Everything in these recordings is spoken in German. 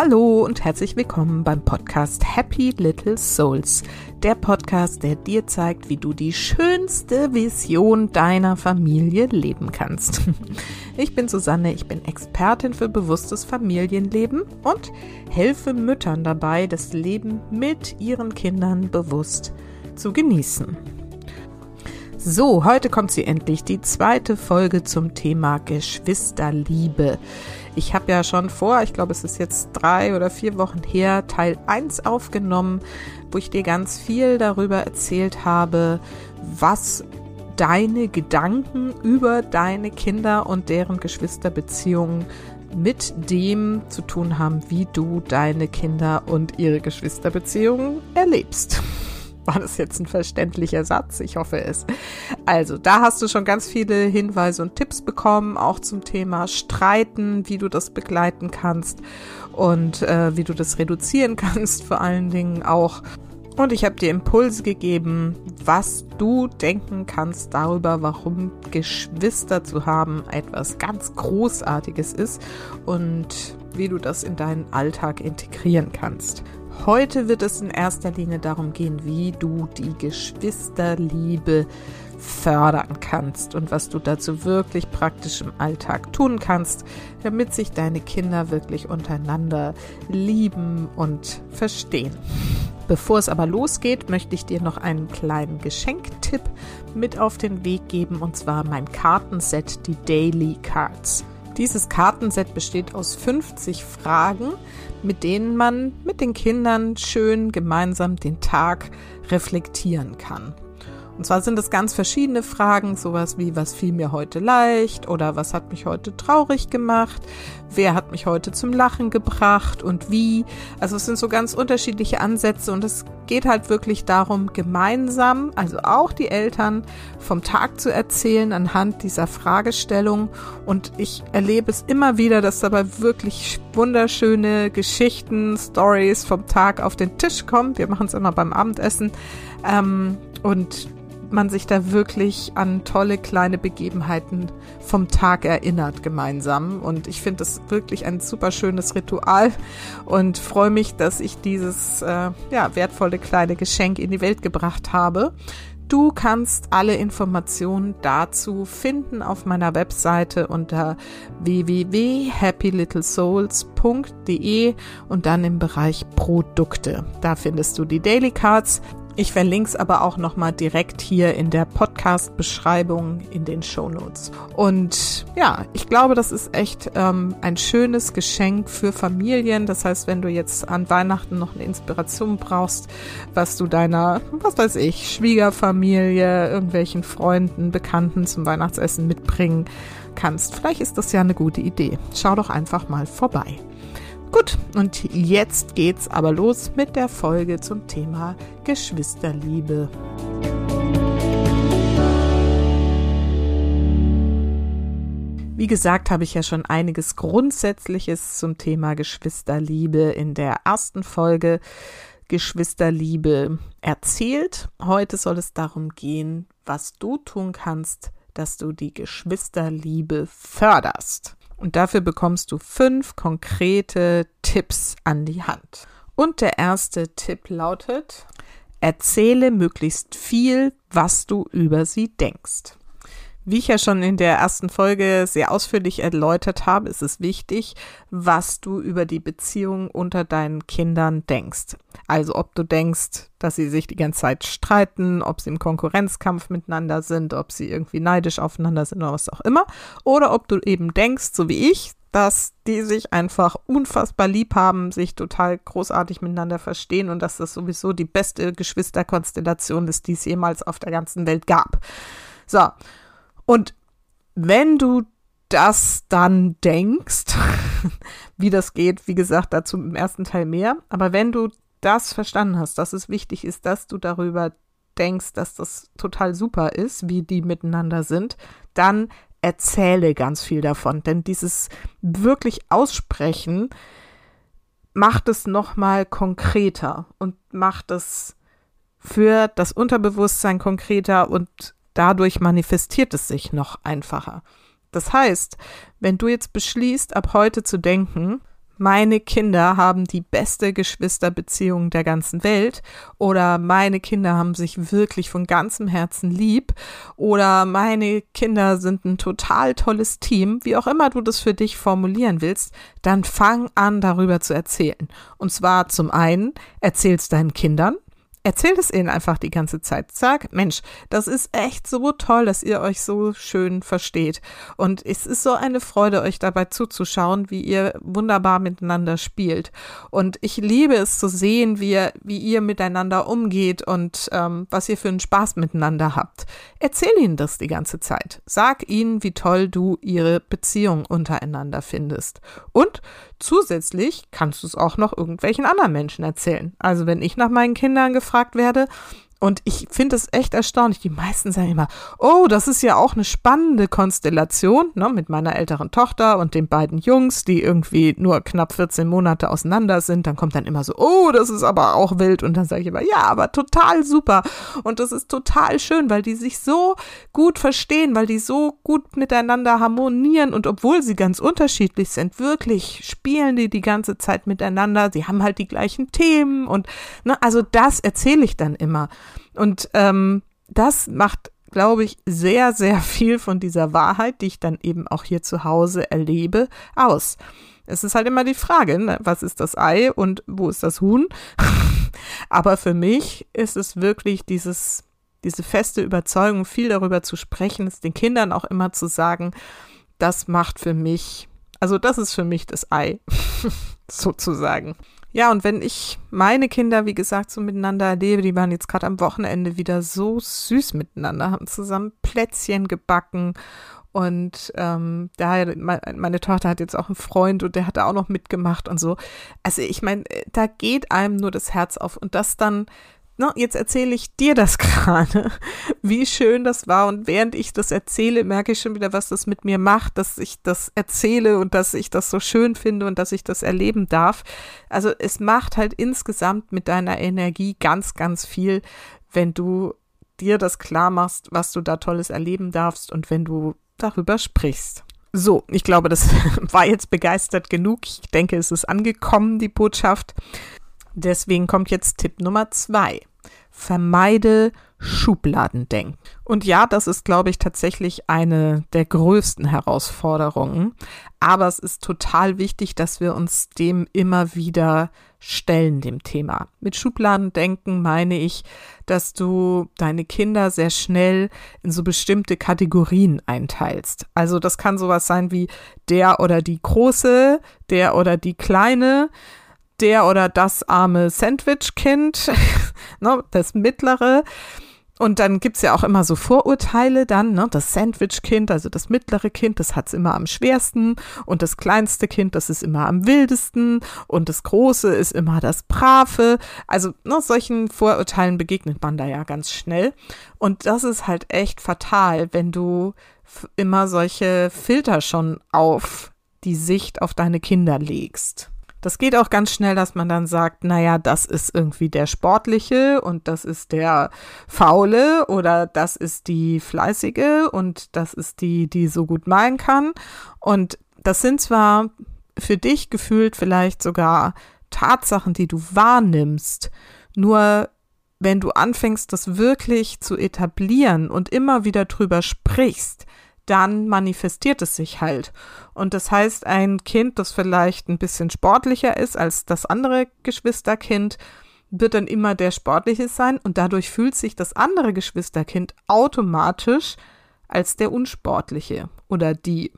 Hallo und herzlich willkommen beim Podcast Happy Little Souls. Der Podcast, der dir zeigt, wie du die schönste Vision deiner Familie leben kannst. Ich bin Susanne, ich bin Expertin für bewusstes Familienleben und helfe Müttern dabei, das Leben mit ihren Kindern bewusst zu genießen. So, heute kommt sie endlich, die zweite Folge zum Thema Geschwisterliebe. Ich habe ja schon vor, ich glaube, es ist jetzt drei oder vier Wochen her, Teil 1 aufgenommen, wo ich dir ganz viel darüber erzählt habe, was deine Gedanken über deine Kinder und deren Geschwisterbeziehungen mit dem zu tun haben, wie du deine Kinder und ihre Geschwisterbeziehungen erlebst. War das jetzt ein verständlicher Satz? Ich hoffe es. Also, da hast du schon ganz viele Hinweise und Tipps bekommen, auch zum Thema Streiten, wie du das begleiten kannst und äh, wie du das reduzieren kannst, vor allen Dingen auch. Und ich habe dir Impulse gegeben, was du denken kannst darüber, warum Geschwister zu haben etwas ganz Großartiges ist und wie du das in deinen Alltag integrieren kannst. Heute wird es in erster Linie darum gehen, wie du die Geschwisterliebe fördern kannst und was du dazu wirklich praktisch im Alltag tun kannst, damit sich deine Kinder wirklich untereinander lieben und verstehen. Bevor es aber losgeht, möchte ich dir noch einen kleinen Geschenktipp mit auf den Weg geben und zwar mein Kartenset, die Daily Cards. Dieses Kartenset besteht aus 50 Fragen, mit denen man mit den Kindern schön gemeinsam den Tag reflektieren kann. Und zwar sind es ganz verschiedene Fragen, sowas wie, was fiel mir heute leicht oder was hat mich heute traurig gemacht, wer hat mich heute zum Lachen gebracht und wie. Also es sind so ganz unterschiedliche Ansätze und es geht halt wirklich darum, gemeinsam, also auch die Eltern, vom Tag zu erzählen anhand dieser Fragestellung. Und ich erlebe es immer wieder, dass dabei wirklich wunderschöne Geschichten, Stories vom Tag auf den Tisch kommen. Wir machen es immer beim Abendessen. Ähm, und man sich da wirklich an tolle kleine Begebenheiten vom Tag erinnert gemeinsam. Und ich finde das wirklich ein super schönes Ritual und freue mich, dass ich dieses äh, ja, wertvolle kleine Geschenk in die Welt gebracht habe. Du kannst alle Informationen dazu finden auf meiner Webseite unter www.happylittlesouls.de und dann im Bereich Produkte. Da findest du die Daily Cards, ich verlinke es aber auch nochmal direkt hier in der Podcast-Beschreibung in den Show Notes. Und ja, ich glaube, das ist echt ähm, ein schönes Geschenk für Familien. Das heißt, wenn du jetzt an Weihnachten noch eine Inspiration brauchst, was du deiner, was weiß ich, Schwiegerfamilie, irgendwelchen Freunden, Bekannten zum Weihnachtsessen mitbringen kannst, vielleicht ist das ja eine gute Idee. Schau doch einfach mal vorbei. Gut, und jetzt geht's aber los mit der Folge zum Thema Geschwisterliebe. Wie gesagt, habe ich ja schon einiges Grundsätzliches zum Thema Geschwisterliebe in der ersten Folge Geschwisterliebe erzählt. Heute soll es darum gehen, was du tun kannst, dass du die Geschwisterliebe förderst. Und dafür bekommst du fünf konkrete Tipps an die Hand. Und der erste Tipp lautet, erzähle möglichst viel, was du über sie denkst. Wie ich ja schon in der ersten Folge sehr ausführlich erläutert habe, ist es wichtig, was du über die Beziehung unter deinen Kindern denkst. Also ob du denkst, dass sie sich die ganze Zeit streiten, ob sie im Konkurrenzkampf miteinander sind, ob sie irgendwie neidisch aufeinander sind oder was auch immer. Oder ob du eben denkst, so wie ich, dass die sich einfach unfassbar lieb haben, sich total großartig miteinander verstehen und dass das sowieso die beste Geschwisterkonstellation ist, die es jemals auf der ganzen Welt gab. So, und wenn du das dann denkst, wie das geht, wie gesagt, dazu im ersten Teil mehr, aber wenn du das verstanden hast, dass es wichtig ist, dass du darüber denkst, dass das total super ist, wie die miteinander sind, dann erzähle ganz viel davon, denn dieses wirklich aussprechen macht es noch mal konkreter und macht es für das Unterbewusstsein konkreter und Dadurch manifestiert es sich noch einfacher. Das heißt, wenn du jetzt beschließt, ab heute zu denken, meine Kinder haben die beste Geschwisterbeziehung der ganzen Welt oder meine Kinder haben sich wirklich von ganzem Herzen lieb oder meine Kinder sind ein total tolles Team, wie auch immer du das für dich formulieren willst, dann fang an darüber zu erzählen. Und zwar zum einen erzählst deinen Kindern, Erzählt es ihnen einfach die ganze Zeit. Sag, Mensch, das ist echt so toll, dass ihr euch so schön versteht. Und es ist so eine Freude, euch dabei zuzuschauen, wie ihr wunderbar miteinander spielt. Und ich liebe es zu sehen, wie ihr, wie ihr miteinander umgeht und ähm, was ihr für einen Spaß miteinander habt. Erzähl ihnen das die ganze Zeit. Sag ihnen, wie toll du ihre Beziehung untereinander findest. Und zusätzlich kannst du es auch noch irgendwelchen anderen Menschen erzählen. Also wenn ich nach meinen Kindern gefragt gefragt werde. Und ich finde es echt erstaunlich. Die meisten sagen immer, oh, das ist ja auch eine spannende Konstellation, ne, mit meiner älteren Tochter und den beiden Jungs, die irgendwie nur knapp 14 Monate auseinander sind. Dann kommt dann immer so, oh, das ist aber auch wild. Und dann sage ich immer, ja, aber total super. Und das ist total schön, weil die sich so gut verstehen, weil die so gut miteinander harmonieren. Und obwohl sie ganz unterschiedlich sind, wirklich spielen die die ganze Zeit miteinander. Sie haben halt die gleichen Themen und, ne, also das erzähle ich dann immer. Und ähm, das macht, glaube ich, sehr, sehr viel von dieser Wahrheit, die ich dann eben auch hier zu Hause erlebe, aus. Es ist halt immer die Frage, ne? was ist das Ei und wo ist das Huhn? Aber für mich ist es wirklich dieses, diese feste Überzeugung, viel darüber zu sprechen, es den Kindern auch immer zu sagen, das macht für mich, also das ist für mich das Ei, sozusagen. Ja, und wenn ich meine Kinder, wie gesagt, so miteinander erlebe, die waren jetzt gerade am Wochenende wieder so süß miteinander, haben zusammen Plätzchen gebacken und ähm, daher, meine Tochter hat jetzt auch einen Freund und der hat da auch noch mitgemacht und so. Also ich meine, da geht einem nur das Herz auf und das dann no, jetzt erzähle ich dir das gerade, wie schön das war. Und während ich das erzähle, merke ich schon wieder, was das mit mir macht, dass ich das erzähle und dass ich das so schön finde und dass ich das erleben darf. Also es macht halt insgesamt mit deiner Energie ganz, ganz viel, wenn du dir das klar machst, was du da Tolles erleben darfst und wenn du darüber sprichst. So, ich glaube, das war jetzt begeistert genug. Ich denke, es ist angekommen, die Botschaft. Deswegen kommt jetzt Tipp Nummer zwei. Vermeide Schubladendenken. Und ja, das ist, glaube ich, tatsächlich eine der größten Herausforderungen. Aber es ist total wichtig, dass wir uns dem immer wieder stellen, dem Thema. Mit Schubladendenken meine ich, dass du deine Kinder sehr schnell in so bestimmte Kategorien einteilst. Also das kann sowas sein wie der oder die große, der oder die kleine, der oder das arme Sandwich-Kind, ne, das mittlere. Und dann gibt's ja auch immer so Vorurteile dann, ne? Das Sandwich-Kind, also das mittlere Kind, das hat's immer am schwersten und das kleinste Kind, das ist immer am wildesten und das große ist immer das Brave. Also ne, solchen Vorurteilen begegnet man da ja ganz schnell. Und das ist halt echt fatal, wenn du immer solche Filter schon auf die Sicht auf deine Kinder legst. Das geht auch ganz schnell, dass man dann sagt, naja, das ist irgendwie der Sportliche und das ist der Faule oder das ist die Fleißige und das ist die, die so gut malen kann. Und das sind zwar für dich gefühlt vielleicht sogar Tatsachen, die du wahrnimmst, nur wenn du anfängst, das wirklich zu etablieren und immer wieder drüber sprichst, dann manifestiert es sich halt. Und das heißt, ein Kind, das vielleicht ein bisschen sportlicher ist als das andere Geschwisterkind, wird dann immer der Sportliche sein und dadurch fühlt sich das andere Geschwisterkind automatisch als der Unsportliche oder die.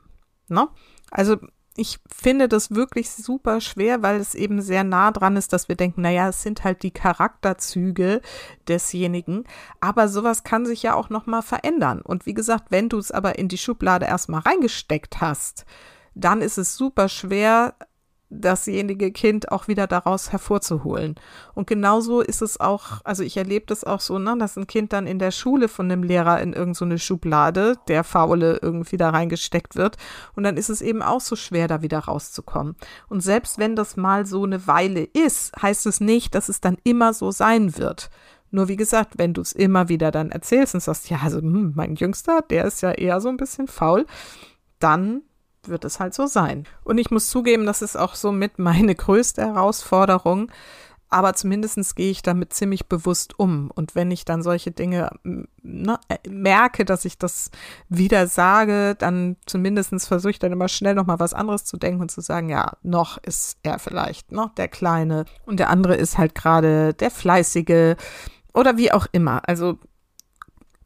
Ne? Also ich finde das wirklich super schwer, weil es eben sehr nah dran ist, dass wir denken, naja, es sind halt die Charakterzüge desjenigen. Aber sowas kann sich ja auch nochmal verändern. Und wie gesagt, wenn du es aber in die Schublade erstmal reingesteckt hast, dann ist es super schwer, dasjenige Kind auch wieder daraus hervorzuholen. Und genauso ist es auch, also ich erlebe das auch so, ne, dass ein Kind dann in der Schule von einem Lehrer in irgendeine so Schublade, der Faule irgendwie da reingesteckt wird. Und dann ist es eben auch so schwer, da wieder rauszukommen. Und selbst wenn das mal so eine Weile ist, heißt es nicht, dass es dann immer so sein wird. Nur wie gesagt, wenn du es immer wieder dann erzählst und sagst, ja, also hm, mein Jüngster, der ist ja eher so ein bisschen faul, dann wird es halt so sein. Und ich muss zugeben, das ist auch so mit meine größte Herausforderung, aber zumindest gehe ich damit ziemlich bewusst um. Und wenn ich dann solche Dinge ne, äh, merke, dass ich das wieder sage, dann zumindest versuche ich dann immer schnell nochmal was anderes zu denken und zu sagen, ja, noch ist er vielleicht noch der Kleine und der andere ist halt gerade der Fleißige oder wie auch immer. Also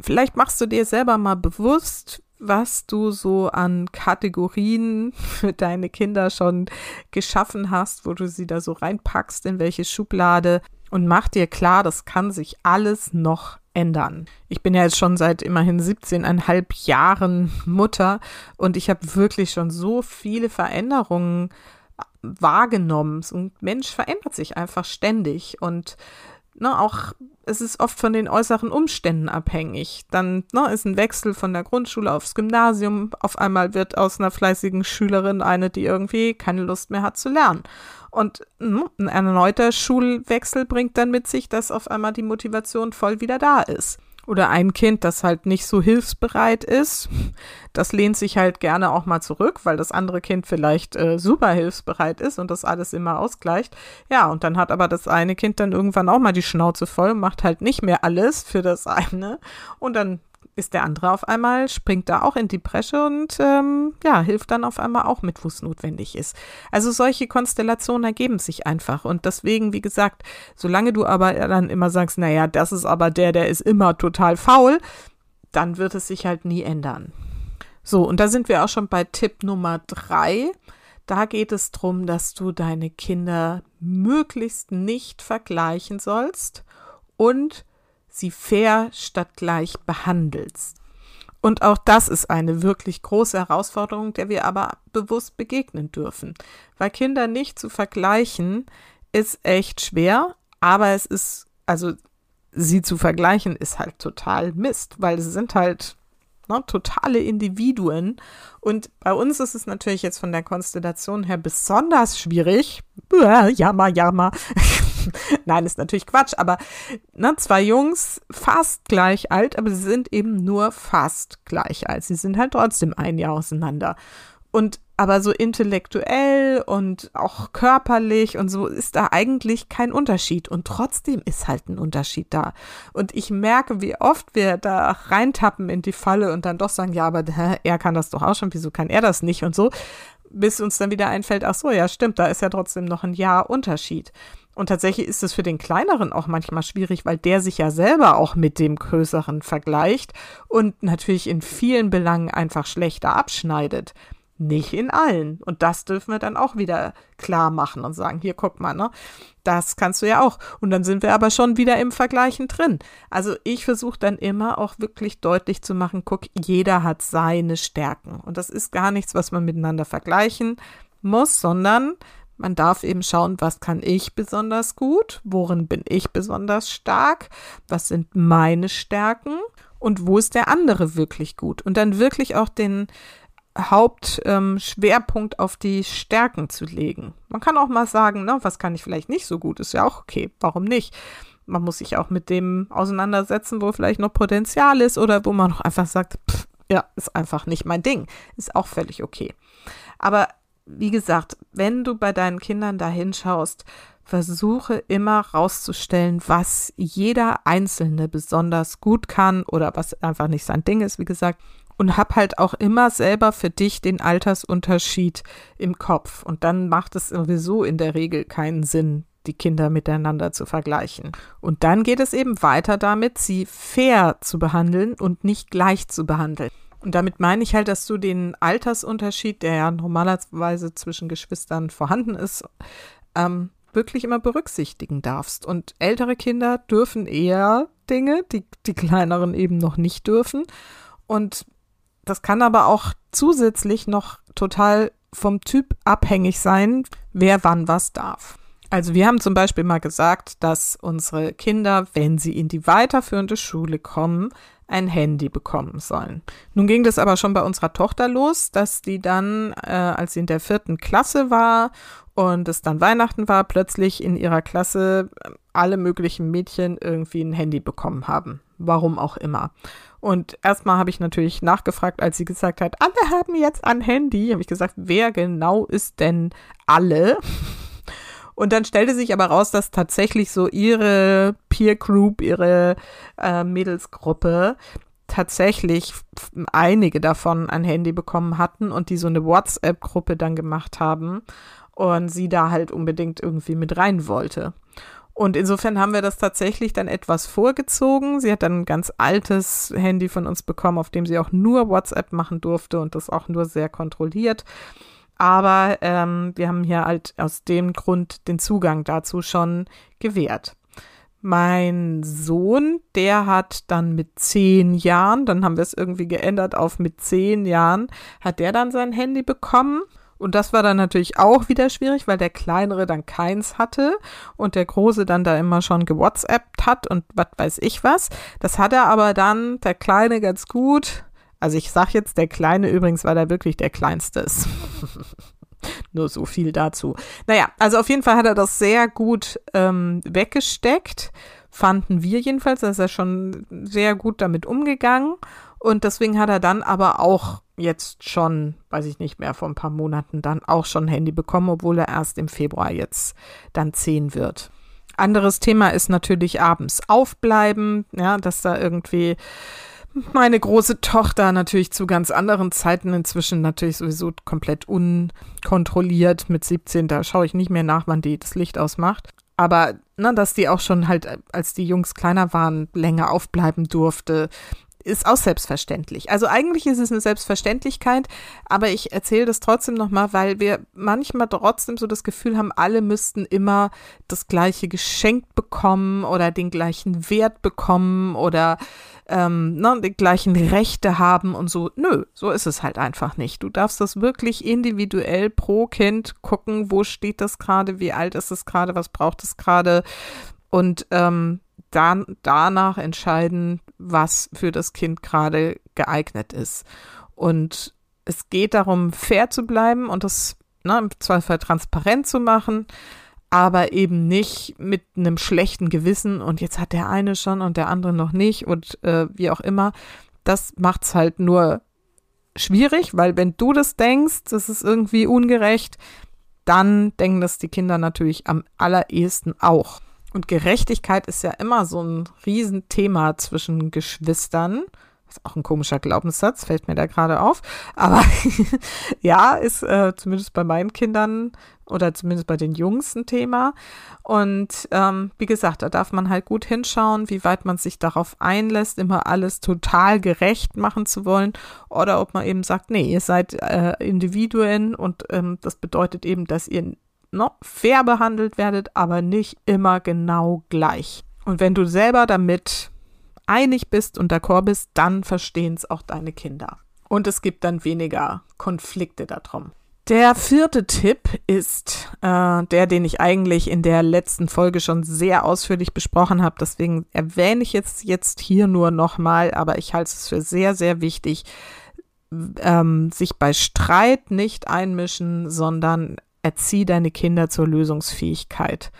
vielleicht machst du dir selber mal bewusst, was du so an Kategorien für deine Kinder schon geschaffen hast, wo du sie da so reinpackst, in welche Schublade und mach dir klar, das kann sich alles noch ändern. Ich bin ja jetzt schon seit immerhin 17,5 Jahren Mutter und ich habe wirklich schon so viele Veränderungen wahrgenommen. So ein Mensch verändert sich einfach ständig und ne, auch es ist oft von den äußeren Umständen abhängig. Dann ne, ist ein Wechsel von der Grundschule aufs Gymnasium. Auf einmal wird aus einer fleißigen Schülerin eine, die irgendwie keine Lust mehr hat zu lernen. Und ne, ein erneuter Schulwechsel bringt dann mit sich, dass auf einmal die Motivation voll wieder da ist oder ein Kind, das halt nicht so hilfsbereit ist, das lehnt sich halt gerne auch mal zurück, weil das andere Kind vielleicht äh, super hilfsbereit ist und das alles immer ausgleicht. Ja, und dann hat aber das eine Kind dann irgendwann auch mal die Schnauze voll, macht halt nicht mehr alles für das eine und dann ist der andere auf einmal, springt da auch in die Bresche und ähm, ja, hilft dann auf einmal auch mit, wo es notwendig ist. Also solche Konstellationen ergeben sich einfach. Und deswegen, wie gesagt, solange du aber dann immer sagst, naja, das ist aber der, der ist immer total faul, dann wird es sich halt nie ändern. So, und da sind wir auch schon bei Tipp Nummer drei. Da geht es darum, dass du deine Kinder möglichst nicht vergleichen sollst und sie fair statt gleich behandelst. Und auch das ist eine wirklich große Herausforderung, der wir aber bewusst begegnen dürfen. Weil Kinder nicht zu vergleichen, ist echt schwer, aber es ist, also sie zu vergleichen, ist halt total Mist, weil sie sind halt ne, totale Individuen. Und bei uns ist es natürlich jetzt von der Konstellation her besonders schwierig. Jammer, jammer. Nein, ist natürlich Quatsch, aber ne, zwei Jungs fast gleich alt, aber sie sind eben nur fast gleich alt. Sie sind halt trotzdem ein Jahr auseinander. Und aber so intellektuell und auch körperlich und so ist da eigentlich kein Unterschied. Und trotzdem ist halt ein Unterschied da. Und ich merke, wie oft wir da reintappen in die Falle und dann doch sagen, ja, aber hä, er kann das doch auch schon, wieso kann er das nicht und so, bis uns dann wieder einfällt, ach so, ja, stimmt, da ist ja trotzdem noch ein Jahr Unterschied. Und tatsächlich ist es für den kleineren auch manchmal schwierig, weil der sich ja selber auch mit dem größeren vergleicht und natürlich in vielen Belangen einfach schlechter abschneidet. Nicht in allen. Und das dürfen wir dann auch wieder klar machen und sagen, hier guck mal, ne? Das kannst du ja auch. Und dann sind wir aber schon wieder im Vergleichen drin. Also ich versuche dann immer auch wirklich deutlich zu machen, guck, jeder hat seine Stärken. Und das ist gar nichts, was man miteinander vergleichen muss, sondern man darf eben schauen, was kann ich besonders gut, worin bin ich besonders stark, was sind meine Stärken und wo ist der andere wirklich gut. Und dann wirklich auch den Hauptschwerpunkt ähm, auf die Stärken zu legen. Man kann auch mal sagen, ne, was kann ich vielleicht nicht so gut, ist ja auch okay, warum nicht? Man muss sich auch mit dem auseinandersetzen, wo vielleicht noch Potenzial ist oder wo man auch einfach sagt, pff, ja, ist einfach nicht mein Ding, ist auch völlig okay. Aber wie gesagt, wenn du bei deinen Kindern da hinschaust, versuche immer rauszustellen, was jeder Einzelne besonders gut kann oder was einfach nicht sein Ding ist, wie gesagt. Und hab halt auch immer selber für dich den Altersunterschied im Kopf. Und dann macht es sowieso in der Regel keinen Sinn, die Kinder miteinander zu vergleichen. Und dann geht es eben weiter damit, sie fair zu behandeln und nicht gleich zu behandeln. Und damit meine ich halt, dass du den Altersunterschied, der ja normalerweise zwischen Geschwistern vorhanden ist, ähm, wirklich immer berücksichtigen darfst. Und ältere Kinder dürfen eher Dinge, die die kleineren eben noch nicht dürfen. Und das kann aber auch zusätzlich noch total vom Typ abhängig sein, wer wann was darf. Also wir haben zum Beispiel mal gesagt, dass unsere Kinder, wenn sie in die weiterführende Schule kommen, ein Handy bekommen sollen. Nun ging das aber schon bei unserer Tochter los, dass die dann, äh, als sie in der vierten Klasse war und es dann Weihnachten war, plötzlich in ihrer Klasse alle möglichen Mädchen irgendwie ein Handy bekommen haben. Warum auch immer. Und erstmal habe ich natürlich nachgefragt, als sie gesagt hat, alle haben jetzt ein Handy. Habe ich gesagt, wer genau ist denn alle? Und dann stellte sich aber raus, dass tatsächlich so ihre Peer Group, ihre äh, Mädelsgruppe tatsächlich einige davon ein Handy bekommen hatten und die so eine WhatsApp-Gruppe dann gemacht haben und sie da halt unbedingt irgendwie mit rein wollte. Und insofern haben wir das tatsächlich dann etwas vorgezogen. Sie hat dann ein ganz altes Handy von uns bekommen, auf dem sie auch nur WhatsApp machen durfte und das auch nur sehr kontrolliert. Aber ähm, wir haben hier halt aus dem Grund den Zugang dazu schon gewährt. Mein Sohn, der hat dann mit zehn Jahren, dann haben wir es irgendwie geändert auf mit zehn Jahren, hat der dann sein Handy bekommen. Und das war dann natürlich auch wieder schwierig, weil der Kleinere dann keins hatte und der Große dann da immer schon gewhatsappt hat und was weiß ich was. Das hat er aber dann, der Kleine, ganz gut. Also ich sag jetzt der Kleine übrigens, weil er wirklich der Kleinste ist. Nur so viel dazu. Naja, also auf jeden Fall hat er das sehr gut ähm, weggesteckt. Fanden wir jedenfalls. Da ist er schon sehr gut damit umgegangen. Und deswegen hat er dann aber auch jetzt schon, weiß ich nicht mehr, vor ein paar Monaten dann auch schon ein Handy bekommen, obwohl er erst im Februar jetzt dann zehn wird. Anderes Thema ist natürlich abends aufbleiben, ja, dass da irgendwie meine große Tochter natürlich zu ganz anderen Zeiten inzwischen natürlich sowieso komplett unkontrolliert mit 17, da schaue ich nicht mehr nach, wann die das Licht ausmacht. Aber ne, dass die auch schon halt, als die Jungs kleiner waren, länger aufbleiben durfte, ist auch selbstverständlich. Also eigentlich ist es eine Selbstverständlichkeit, aber ich erzähle das trotzdem nochmal, weil wir manchmal trotzdem so das Gefühl haben, alle müssten immer das gleiche geschenkt bekommen oder den gleichen Wert bekommen oder ähm, ne, die gleichen Rechte haben und so. Nö, so ist es halt einfach nicht. Du darfst das wirklich individuell pro Kind gucken, wo steht das gerade, wie alt ist es gerade, was braucht es gerade und ähm, dann danach entscheiden, was für das Kind gerade geeignet ist. Und es geht darum, fair zu bleiben und das ne, im Zweifel transparent zu machen, aber eben nicht mit einem schlechten Gewissen und jetzt hat der eine schon und der andere noch nicht und äh, wie auch immer. Das macht es halt nur schwierig, weil wenn du das denkst, das ist irgendwie ungerecht, dann denken das die Kinder natürlich am allerersten auch. Und Gerechtigkeit ist ja immer so ein Riesenthema zwischen Geschwistern. Ist auch ein komischer Glaubenssatz, fällt mir da gerade auf. Aber ja, ist äh, zumindest bei meinen Kindern oder zumindest bei den Jungs ein Thema. Und ähm, wie gesagt, da darf man halt gut hinschauen, wie weit man sich darauf einlässt, immer alles total gerecht machen zu wollen. Oder ob man eben sagt, nee, ihr seid äh, Individuen und ähm, das bedeutet eben, dass ihr ne, fair behandelt werdet, aber nicht immer genau gleich. Und wenn du selber damit einig bist und d'accord bist, dann verstehen es auch deine Kinder. Und es gibt dann weniger Konflikte darum. Der vierte Tipp ist äh, der, den ich eigentlich in der letzten Folge schon sehr ausführlich besprochen habe. Deswegen erwähne ich jetzt, jetzt hier nur nochmal, aber ich halte es für sehr, sehr wichtig, ähm, sich bei Streit nicht einmischen, sondern erzieh deine Kinder zur Lösungsfähigkeit.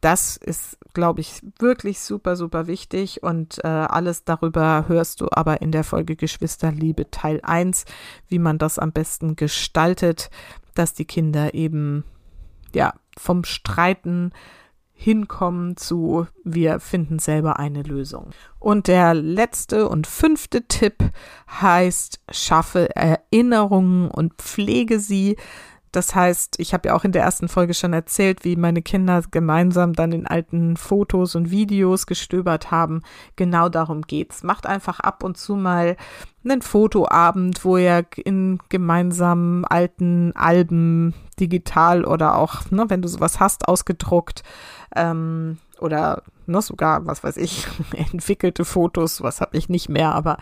Das ist, glaube ich, wirklich super, super wichtig und äh, alles darüber hörst du aber in der Folge Geschwisterliebe Teil 1, wie man das am besten gestaltet, dass die Kinder eben ja vom Streiten hinkommen zu wir finden selber eine Lösung. Und der letzte und fünfte Tipp heißt schaffe Erinnerungen und pflege sie. Das heißt, ich habe ja auch in der ersten Folge schon erzählt, wie meine Kinder gemeinsam dann in alten Fotos und Videos gestöbert haben. Genau darum geht's. Macht einfach ab und zu mal einen Fotoabend, wo ihr in gemeinsamen alten Alben digital oder auch, ne, wenn du sowas hast, ausgedruckt ähm, oder ne, sogar, was weiß ich, entwickelte Fotos, was habe ich nicht mehr, aber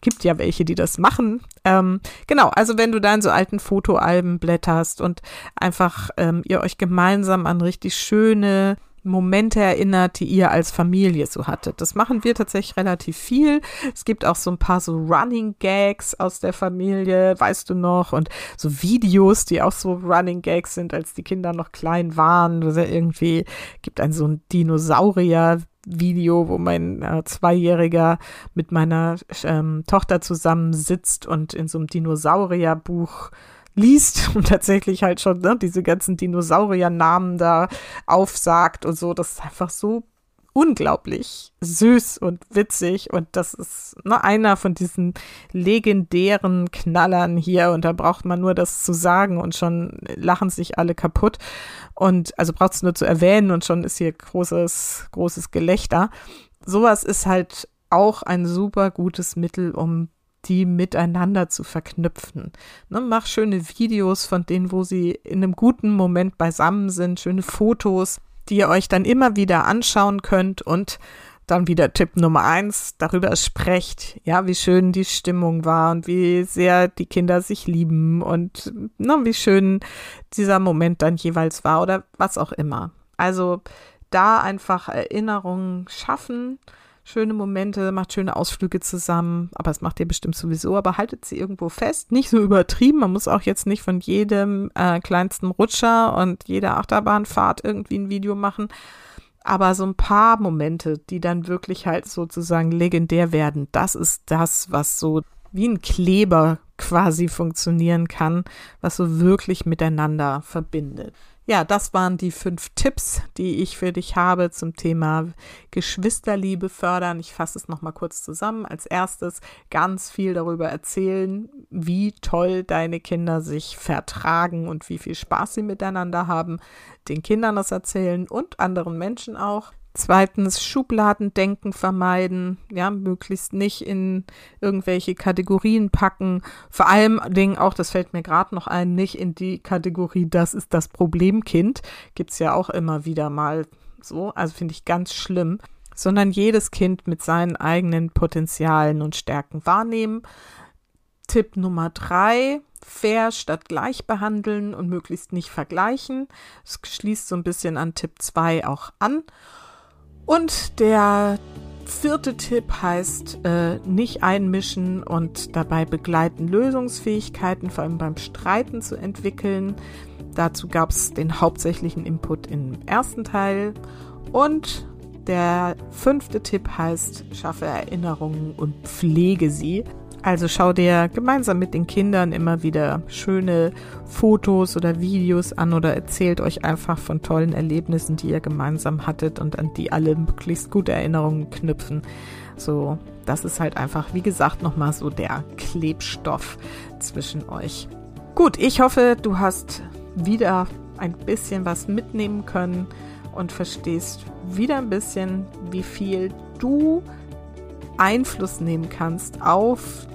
gibt ja welche, die das machen. Ähm, genau, also wenn du da in so alten Fotoalben blätterst und einfach ähm, ihr euch gemeinsam an richtig schöne Momente erinnert, die ihr als Familie so hattet. Das machen wir tatsächlich relativ viel. Es gibt auch so ein paar so Running Gags aus der Familie, weißt du noch, und so Videos, die auch so Running Gags sind, als die Kinder noch klein waren. Also irgendwie gibt ein so ein Dinosaurier Video, wo mein äh, Zweijähriger mit meiner ähm, Tochter zusammensitzt und in so einem Dinosaurierbuch liest und tatsächlich halt schon ne, diese ganzen Dinosaurier-Namen da aufsagt und so. Das ist einfach so unglaublich süß und witzig und das ist ne, einer von diesen legendären Knallern hier und da braucht man nur das zu sagen und schon lachen sich alle kaputt und also braucht es nur zu erwähnen und schon ist hier großes, großes Gelächter. Sowas ist halt auch ein super gutes Mittel, um die miteinander zu verknüpfen. Ne, mach schöne Videos von denen, wo sie in einem guten Moment beisammen sind, schöne Fotos, die ihr euch dann immer wieder anschauen könnt und dann wieder Tipp Nummer eins, darüber sprecht, ja, wie schön die Stimmung war und wie sehr die Kinder sich lieben und ne, wie schön dieser Moment dann jeweils war oder was auch immer. Also da einfach Erinnerungen schaffen, schöne Momente, macht schöne Ausflüge zusammen, aber das macht ihr bestimmt sowieso, aber haltet sie irgendwo fest, nicht so übertrieben, man muss auch jetzt nicht von jedem äh, kleinsten Rutscher und jeder Achterbahnfahrt irgendwie ein Video machen, aber so ein paar Momente, die dann wirklich halt sozusagen legendär werden, das ist das, was so wie ein Kleber quasi funktionieren kann, was so wirklich miteinander verbindet. Ja, das waren die fünf Tipps, die ich für dich habe zum Thema Geschwisterliebe fördern. Ich fasse es nochmal kurz zusammen. Als erstes ganz viel darüber erzählen, wie toll deine Kinder sich vertragen und wie viel Spaß sie miteinander haben. Den Kindern das erzählen und anderen Menschen auch. Zweitens Schubladendenken vermeiden, ja, möglichst nicht in irgendwelche Kategorien packen. Vor allem Dingen auch, das fällt mir gerade noch ein, nicht in die Kategorie, das ist das Problemkind. Gibt's ja auch immer wieder mal so, also finde ich ganz schlimm, sondern jedes Kind mit seinen eigenen Potenzialen und Stärken wahrnehmen. Tipp Nummer drei, fair statt gleich behandeln und möglichst nicht vergleichen. Das schließt so ein bisschen an Tipp zwei auch an. Und der vierte Tipp heißt äh, nicht einmischen und dabei begleiten, Lösungsfähigkeiten, vor allem beim Streiten zu entwickeln. Dazu gab es den hauptsächlichen Input im ersten Teil. Und der fünfte Tipp heißt, schaffe Erinnerungen und pflege sie. Also schau dir gemeinsam mit den Kindern immer wieder schöne Fotos oder Videos an oder erzählt euch einfach von tollen Erlebnissen, die ihr gemeinsam hattet und an die alle möglichst gute Erinnerungen knüpfen. So, das ist halt einfach, wie gesagt, nochmal so der Klebstoff zwischen euch. Gut, ich hoffe, du hast wieder ein bisschen was mitnehmen können und verstehst wieder ein bisschen, wie viel du Einfluss nehmen kannst auf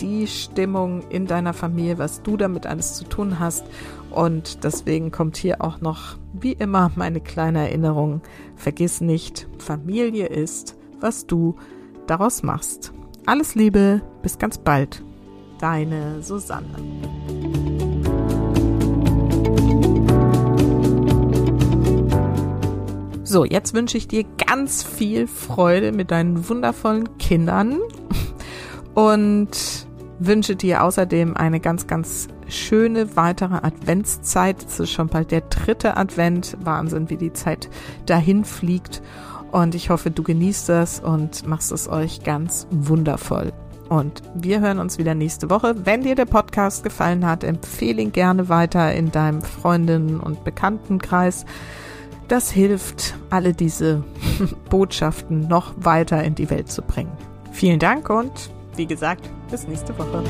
die Stimmung in deiner Familie, was du damit alles zu tun hast. Und deswegen kommt hier auch noch, wie immer, meine kleine Erinnerung. Vergiss nicht, Familie ist, was du daraus machst. Alles Liebe, bis ganz bald. Deine Susanne. So, jetzt wünsche ich dir ganz viel Freude mit deinen wundervollen Kindern und wünsche dir außerdem eine ganz, ganz schöne weitere Adventszeit. Es ist schon bald der dritte Advent. Wahnsinn, wie die Zeit dahin fliegt. Und ich hoffe, du genießt das und machst es euch ganz wundervoll. Und wir hören uns wieder nächste Woche. Wenn dir der Podcast gefallen hat, empfehle ihn gerne weiter in deinem Freundinnen- und Bekanntenkreis. Das hilft, alle diese Botschaften noch weiter in die Welt zu bringen. Vielen Dank und wie gesagt, bis nächste Woche.